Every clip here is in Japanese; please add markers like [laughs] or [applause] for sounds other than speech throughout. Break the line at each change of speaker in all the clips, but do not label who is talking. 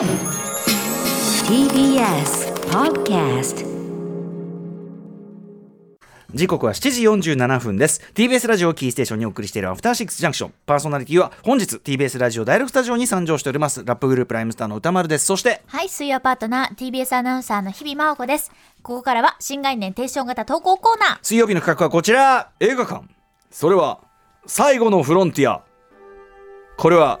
TBS Podcast
時刻は7時47分です。TBS ラジオキーステーションにお送りしているアフターシックスジャンクション。パーソナリティは本日 TBS ラジオ第6スタジオに参上しておりますラップグループライムスターの歌丸です。そして
はい、水曜パートナー、TBS アナウンサーの日々真央子です。ここからは新概念提唱型投稿コーナー。
水曜日の企画はこちら。映画館。それは最後のフロンティア。これは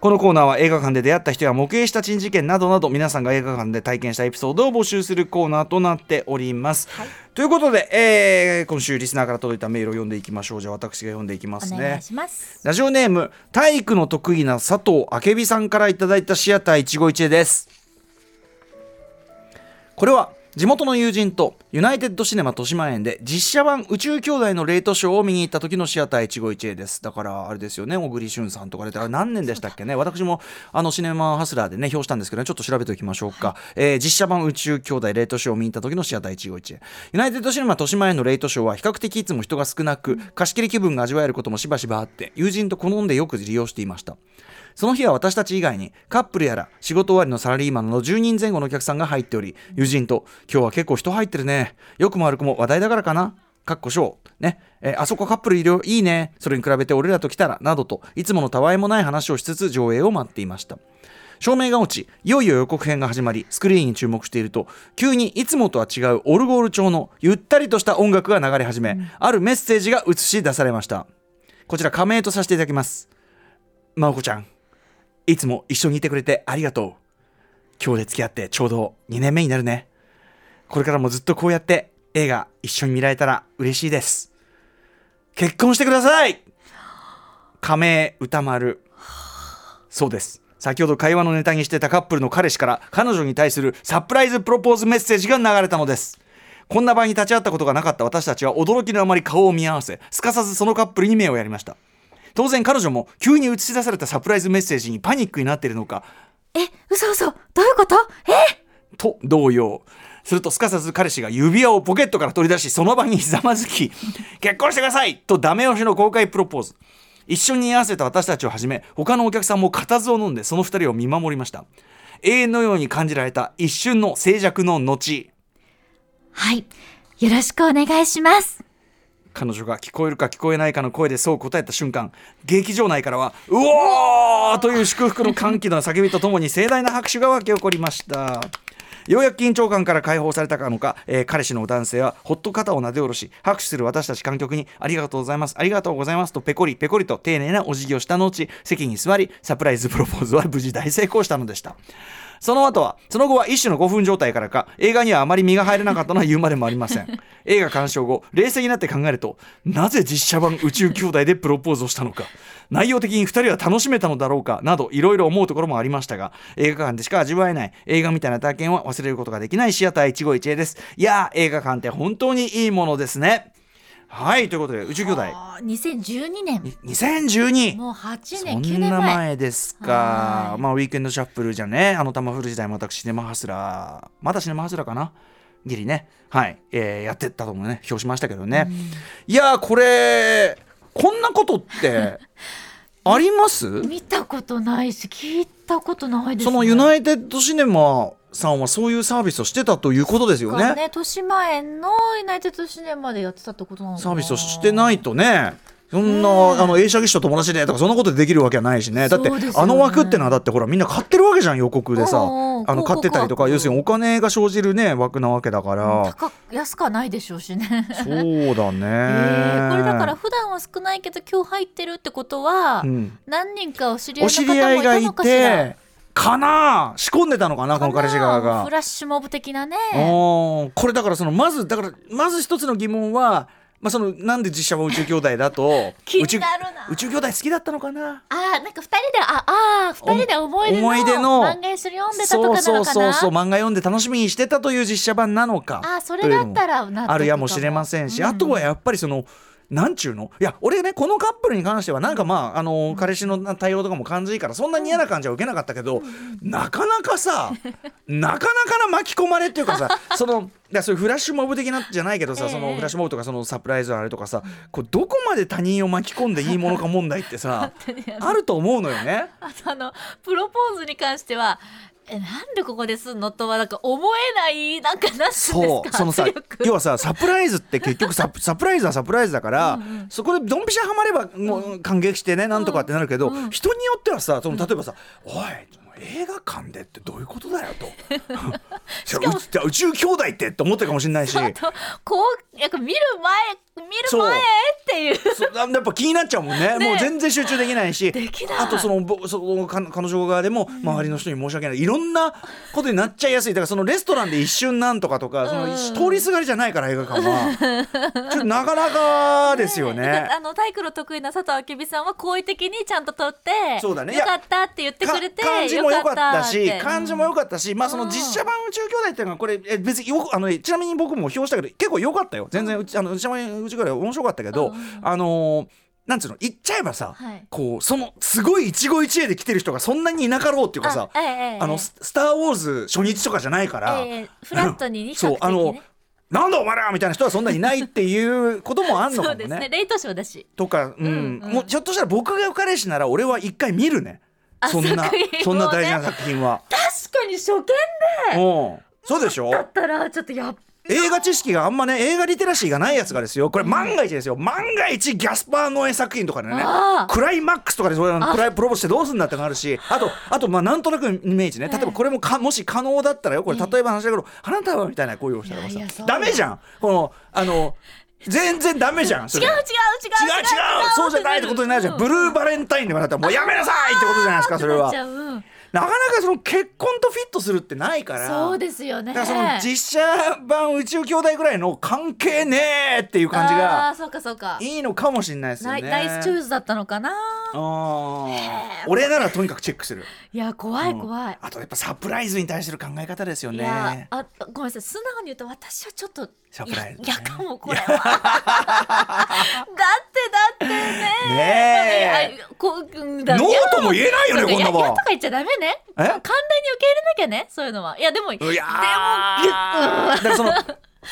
このコーナーは映画館で出会った人や目撃した珍事件などなど皆さんが映画館で体験したエピソードを募集するコーナーとなっております。ということで、えー今週リスナーから届いたメールを読んでいきましょう。じゃあ私が読んでいきますね
お願い。します。
ラジオネーム体育の得意な佐藤明美さんからいただいたシアター一期一会ですこれは地元の友人とユナイテッドシネマ豊島園で実写版宇宙兄弟のレートショーを見に行った時のシアター一期一会です。だからあれですよね小栗旬さんとかであれ何年でしたっけね。私もあのシネマハスラーでね表したんですけどねちょっと調べておきましょうか、えー実写版宇宙兄弟レートショーを見に行った時のシアター一期一会。ユナイテッドシネマ豊島園のレートショーは比較的いつも人が少なく貸し切り気分が味わえることもしばしばあって友人と好んでよく利用していました。その日は私たち以外にカップルやら仕事終わりのサラリーマンの10人前後のお客さんが入っており友人と「今日は結構人入ってるねよくも悪くも話題だからかな」かっこしょう。ね。えーあそこカップルいるよ。いいね。それに比べて俺らと来たら。などと、いつものたわいもない話をしつつ上映を待っていました。照明が落ち、いよいよ予告編が始まり、スクリーンに注目していると、急にいつもとは違うオルゴール調のゆったりとした音楽が流れ始め、あるメッセージが映し出されました。こちら仮名とさせていただきます。まおこちゃん、いつも一緒にいてくれてありがとう。今日で付き合ってちょうど2年目になるね。これからもずっとこうやって映画一緒に見られたら嬉しいです。結婚してください仮名歌丸。そうです。先ほど会話のネタにしてたカップルの彼氏から彼女に対するサプライズプロポーズメッセージが流れたのです。こんな場に立ち会ったことがなかった私たちは驚きのあまり顔を見合わせ、すかさずそのカップルに目をやりました。当然彼女も急に映し出されたサプライズメッセージにパニックになっているのか、
え、嘘嘘、どういうこと？え？
と同様するとすかさず彼氏が指輪をポケットから取り出しその場にひ [laughs] ざまずき結婚してくださいとダメ押しの公開プロポーズ一緒に居合わせた私たちをはじめ他のお客さんも固唾を飲んでその二人を見守りました永遠のように感じられた一瞬の静寂の後
はい。よろしくお願いします。
彼女が聞こえるか聞こえないかの声でそう答えた瞬間劇場内からは「うおー!」という祝福の歓喜の叫びとともに盛大な拍手が沸き起こりましたようやく緊張感から解放されたかのか、えー彼氏の男性はほっと肩をなで下ろし拍手する私たち観客に「ありがとうございます。ありがとうございます」とペコリペコリと丁寧なお辞儀をした後席に座りサプライズプロポーズは無事大成功したのでした。その後は、その後は一種の5分状態からか、映画にはあまり身が入れなかったのは言うまでもありません。[laughs] 映画鑑賞後、冷静になって考えると、なぜ実写版宇宙兄弟でプロポーズをしたのか、内容的に2人は楽しめたのだろうか、など、いろいろ思うところもありましたが、映画館でしか味わえない、映画みたいな体験は忘れることができないシアター一期一会です。いやー、映画館って本当にいいものですね。はい、ということで、宇宙兄弟、
あー2012年。
2012!
もう8
そ
年、9
んな
年前。
前ですか
は。い
まあ、ウィークエンドシャッフルじゃね、あの、玉フル時代も私、シネマハスラー、まだシネマハスラーかな？ギリね、はい、えーやってったともね、表しましたけどね。いやー、これ、こんなことって、[laughs] あります？
見たことないし、聞いたことないです、ね。
そのユナイテッドシネマさんはそういうサービスをしてたということですよね。
ね、豊島園のユナイテッドシネマでやってたってことなの
サービスをしてないとね。そんな、あの映写技師と友達でとかそんなことできるわけはないしね。だって
ね。
あの枠ってのはだってほらみんな買ってるわけじゃん予告でさあの買ってたりとか要するにお金が生じるね枠なわけだから。
高安くはないでしょうしね。
そうだね、[laughs]
えーこれだから普段は少ないけど今日入ってるってことは、
うん。
何人かお知り合いの方もいたのかしら？
てかな仕込んでたのかなこの彼氏側が。
フラッシュモブ的なね。
これだからそのまずだからまず一つの疑問はまあそのなんで実写は宇宙兄弟だと [laughs] 宇宙兄弟好きだったのかな？
あーなんか二人でああー二人で思い出の
思い出の
漫画一緒に読んでたと
そう
かな？
そうそう
のかな
そう漫画読んで楽しみにしてたという実写版なのか。
あーそれだったら
あるやもしれませんし、
うん。
あとはやっぱりそのなんちゅうの？いや俺ねこのカップルに関してはなんかまああの彼氏の対応とかも感じいいからそんなに嫌な感じは受けなかったけど、なかなかさなかなかな巻き込まれっていうかさ [laughs] そのいやそういうフラッシュモブ的なじゃないけどさ、
ええ。
そのフラッシュモブとかそのサプライズあれとかさこうどこまで他人を巻き込んでいいものか問題ってさ [laughs] あると思うのよね。
あとあのプロポーズに関してはえなんでここですんのとはなんか思えないなんかなんですか？
そう。そのさ要はさサプライズって結局サプ [laughs] サプライズはサプライズだから、そこでドンピシャハマればもう感激してねなんとかってなるけど、人によってはさその例えばさ「おい映画館でってどういうことだよ」と「[laughs] しかも [laughs] 宇宙兄弟って」って思ってるかもしれないし。
こうなんか見る前見る前っていう。
そう。やっぱ気になっちゃうもんね。もう全然集中できないし。
できない。
あとそのぼその彼彼女側でも周りの人に申し訳ない。いろんなことになっちゃいやすい。だからそのレストランで一瞬なんとかとかその通りすがりじゃないから映画館は。[laughs] ちょっとなかなかですよね。
ら。あの体育の得意な佐藤明美さんは好意的にちゃんと撮って
そうだね。
よかったって言ってくれて
か感じも良かったし感じも良かったし、まあその実写版宇宙兄弟っていうのはこれえ別によくあのねちなみに僕も評したけど結構良かったよ。全然うちあの実写版宇宙兄弟面白かったけど、あのーなんつうの言っちゃえばさ、
はい。
こうそのすごい一期一会で来てる人がそんなにいなかろうっていうかさ
あええええ。
あのス「スター・ウォーズ」初日とかじゃないから、
ええフラットにね
そうあのなんだお前らみたいな人はそんなにいないっていうこともあんのかも [laughs]
そうですね。
ね。
レイトショーだし。
とか、うん。もうひょっとしたら僕が彼氏なら俺は一回見るね。
あ
そんな、そんな大事な作品は。
確かに初見
うん。そうでしょ？
だったらちょっとやっ
映画知識があんまね映画リテラシーがないやつがですよ。これ万が一ですよ。万が一ギャスパー・ノエ作品とかでねクライマックスとかでそういうのクライプロポーズしてどうすんだってのがあるしあとあとまあなんとなくイメージね。例えばこれもかもし可能だったらよ。これ例えば話だけど「あなたは」みたいな声をしたらさダメじゃん。このあの全然ダメじゃん。[laughs]
違う違う違う
違う違うそうじゃないってことになるじゃん。ブルーバレンタインでもなったらもうやめなさいってことじゃないですかそれは
な
かなかその結婚とフィットするってないから。
そうですよね。
だからその実写版宇宙兄弟ぐらいの関係ねえっていう感じ
あ
が
ーそうかそうか。
いいのかもしれないですよね。
ナイスチョイスだったのかな。
あー。俺ならとにかくチェックする。
いや怖い怖い、
あとやっぱサプライズに対する考え方ですよ
いや
ね。
あごめんなさい。素直に言うと私はちょっと
サプライズね。
やかもこれは [laughs] だってだってね
ねえ
いやこううんだ
ノーとも言えないよねこんなもん。
とか言っちゃダメね。
え？
簡単に受け入れなきゃねそういうのは。いやでも
いやー。
でも
だその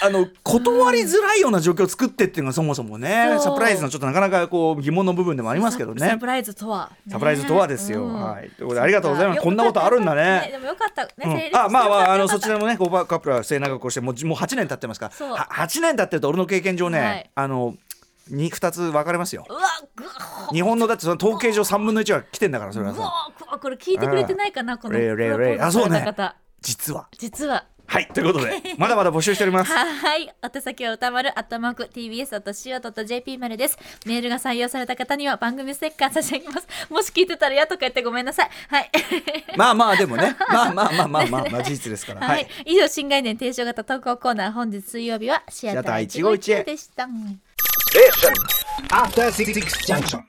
あの断りづらいような状況を作ってっていうのがそもそもねサプライズのちょっとなかなかこう疑問の部分でもありますけどね。
ササプライズとは、ね。
サプライズとはですよ、
うん。
はい。ということでありがとうございます。こんなことあるんだね。
でもよかった。ね
あまあまああのそちらのねコーバーカップルは末永くこうしてもうもう8年経ってますから。
そう。
は8年経ってると俺の経験上ね、
はい。
あのに2つ分かれますよ。
うわぐ
日本のだってその統計上3分の1は来てんだからそれはさ
うわここれ聞いてくれてないかなこの
レイレイレイ
プロポーズ
あそうね
された方
実は
実は
はいということで [laughs] まだまだ募集しております
はい。お手先は歌丸、アットマーク、tbs.co.jp までです。メールが採用された方には番組ステッカー差し上げます。もし聞いてたらやとか言ってごめんなさい。はい。[laughs]
まあまあでもねまあまあまあまあまあ、[laughs] まあ、事実ですから
は
はいい、
以上、新概念提唱型投稿コーナー、本日水曜日はシアター
シアター151
151でした。
After Six Junction.